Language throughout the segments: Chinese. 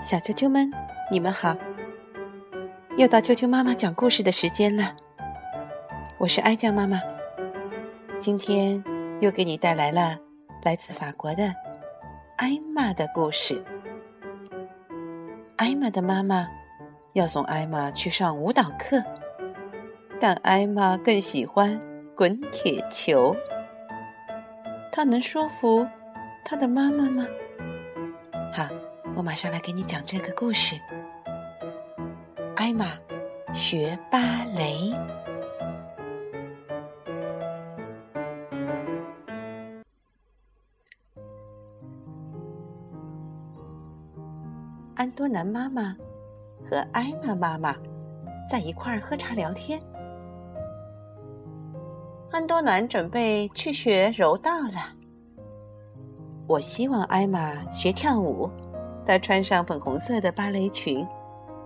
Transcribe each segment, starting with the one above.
小啾啾们，你们好！又到啾啾妈妈讲故事的时间了。我是哀酱妈妈，今天又给你带来了来自法国的艾玛的故事。艾玛的妈妈要送艾玛去上舞蹈课，但艾玛更喜欢滚铁球。她能说服她的妈妈吗？好。我马上来给你讲这个故事。艾玛学芭蕾。安多南妈妈和艾玛妈妈在一块儿喝茶聊天。安多南准备去学柔道了。我希望艾玛学跳舞。她穿上粉红色的芭蕾裙，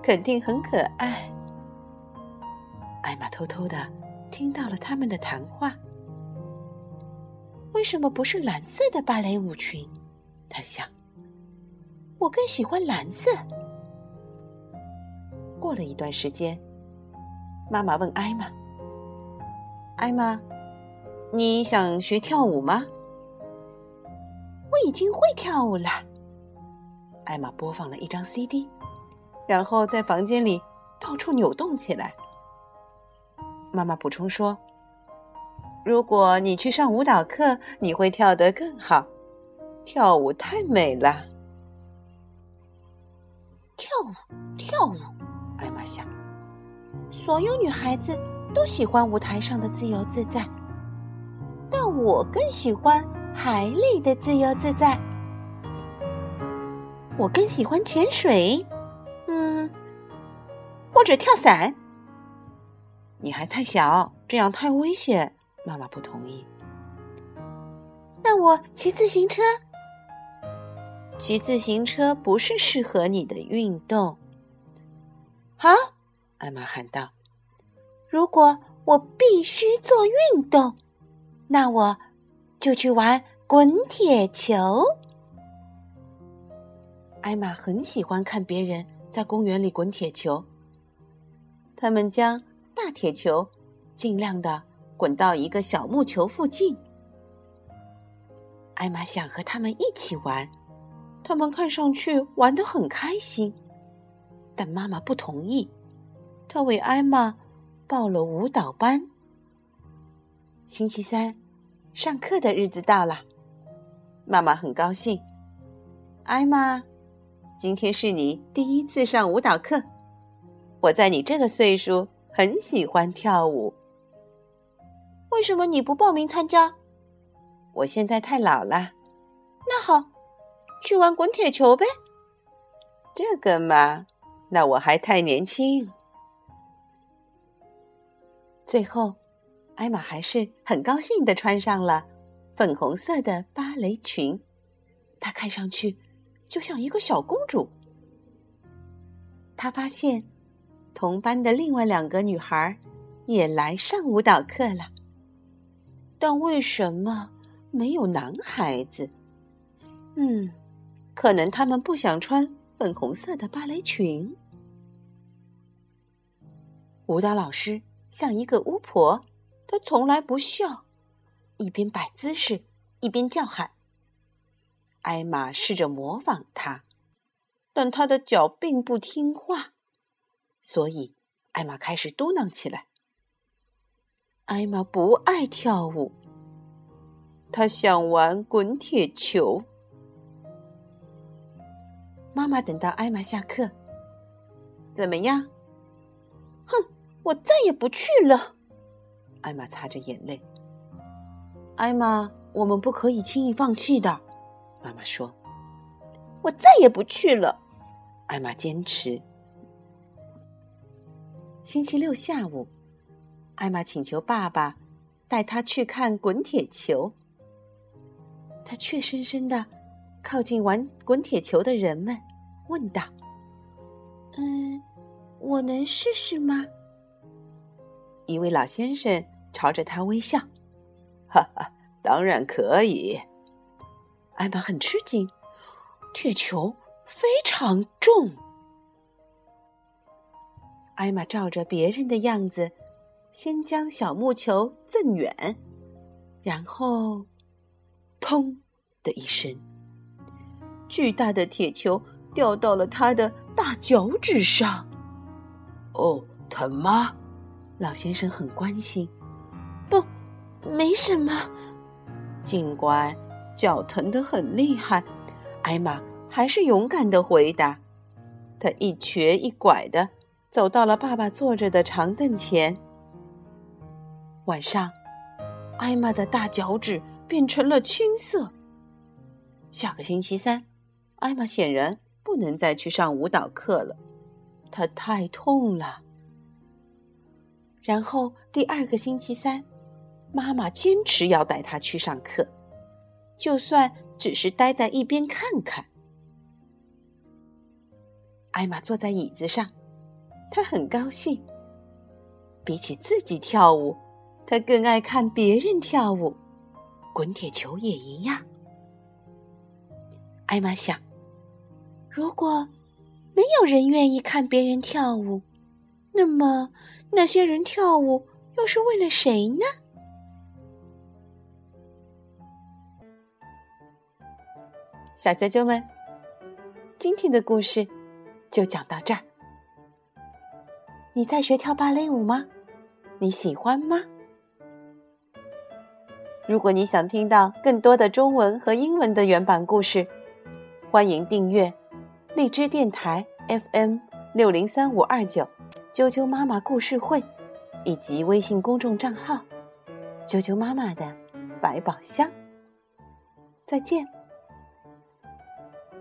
肯定很可爱。艾玛偷偷的听到了他们的谈话。为什么不是蓝色的芭蕾舞裙？她想。我更喜欢蓝色。过了一段时间，妈妈问艾玛：“艾玛，你想学跳舞吗？”我已经会跳舞了。艾玛播放了一张 CD，然后在房间里到处扭动起来。妈妈补充说：“如果你去上舞蹈课，你会跳得更好。跳舞太美了。”跳舞，跳舞，艾玛想。所有女孩子都喜欢舞台上的自由自在，但我更喜欢海里的自由自在。我更喜欢潜水，嗯，或者跳伞。你还太小，这样太危险。妈妈不同意。那我骑自行车。骑自行车不是适合你的运动。好，艾玛喊道：“如果我必须做运动，那我就去玩滚铁球。”艾玛很喜欢看别人在公园里滚铁球。他们将大铁球尽量的滚到一个小木球附近。艾玛想和他们一起玩，他们看上去玩得很开心，但妈妈不同意。她为艾玛报了舞蹈班。星期三，上课的日子到了，妈妈很高兴。艾玛。今天是你第一次上舞蹈课，我在你这个岁数很喜欢跳舞。为什么你不报名参加？我现在太老了。那好，去玩滚铁球呗。这个嘛，那我还太年轻。最后，艾玛还是很高兴的穿上了粉红色的芭蕾裙，她看上去。就像一个小公主。她发现，同班的另外两个女孩也来上舞蹈课了。但为什么没有男孩子？嗯，可能他们不想穿粉红色的芭蕾裙。舞蹈老师像一个巫婆，她从来不笑，一边摆姿势，一边叫喊。艾玛试着模仿他，但他的脚并不听话，所以艾玛开始嘟囔起来。艾玛不爱跳舞，她想玩滚铁球。妈妈等到艾玛下课，怎么样？哼，我再也不去了。艾玛擦着眼泪。艾玛，我们不可以轻易放弃的。妈妈说：“我再也不去了。”艾玛坚持。星期六下午，艾玛请求爸爸带她去看滚铁球。她怯生生的靠近玩滚铁球的人们，问道：“嗯，我能试试吗？”一位老先生朝着他微笑：“哈哈，当然可以。”艾玛很吃惊，铁球非常重。艾玛照着别人的样子，先将小木球赠远，然后，砰的一声，巨大的铁球掉到了他的大脚趾上。哦，疼吗？老先生很关心。不，没什么。尽管脚疼得很厉害，艾玛还是勇敢的回答。他一瘸一拐的。走到了爸爸坐着的长凳前。晚上，艾玛的大脚趾变成了青色。下个星期三，艾玛显然不能再去上舞蹈课了，她太痛了。然后第二个星期三，妈妈坚持要带她去上课，就算只是待在一边看看。艾玛坐在椅子上。他很高兴。比起自己跳舞，他更爱看别人跳舞。滚铁球也一样。艾玛想，如果没有人愿意看别人跳舞，那么那些人跳舞又是为了谁呢？小啾啾们，今天的故事就讲到这儿。你在学跳芭蕾舞吗？你喜欢吗？如果你想听到更多的中文和英文的原版故事，欢迎订阅荔枝电台 FM 六零三五二九啾啾妈妈故事会，以及微信公众账号啾啾妈妈的百宝箱。再见。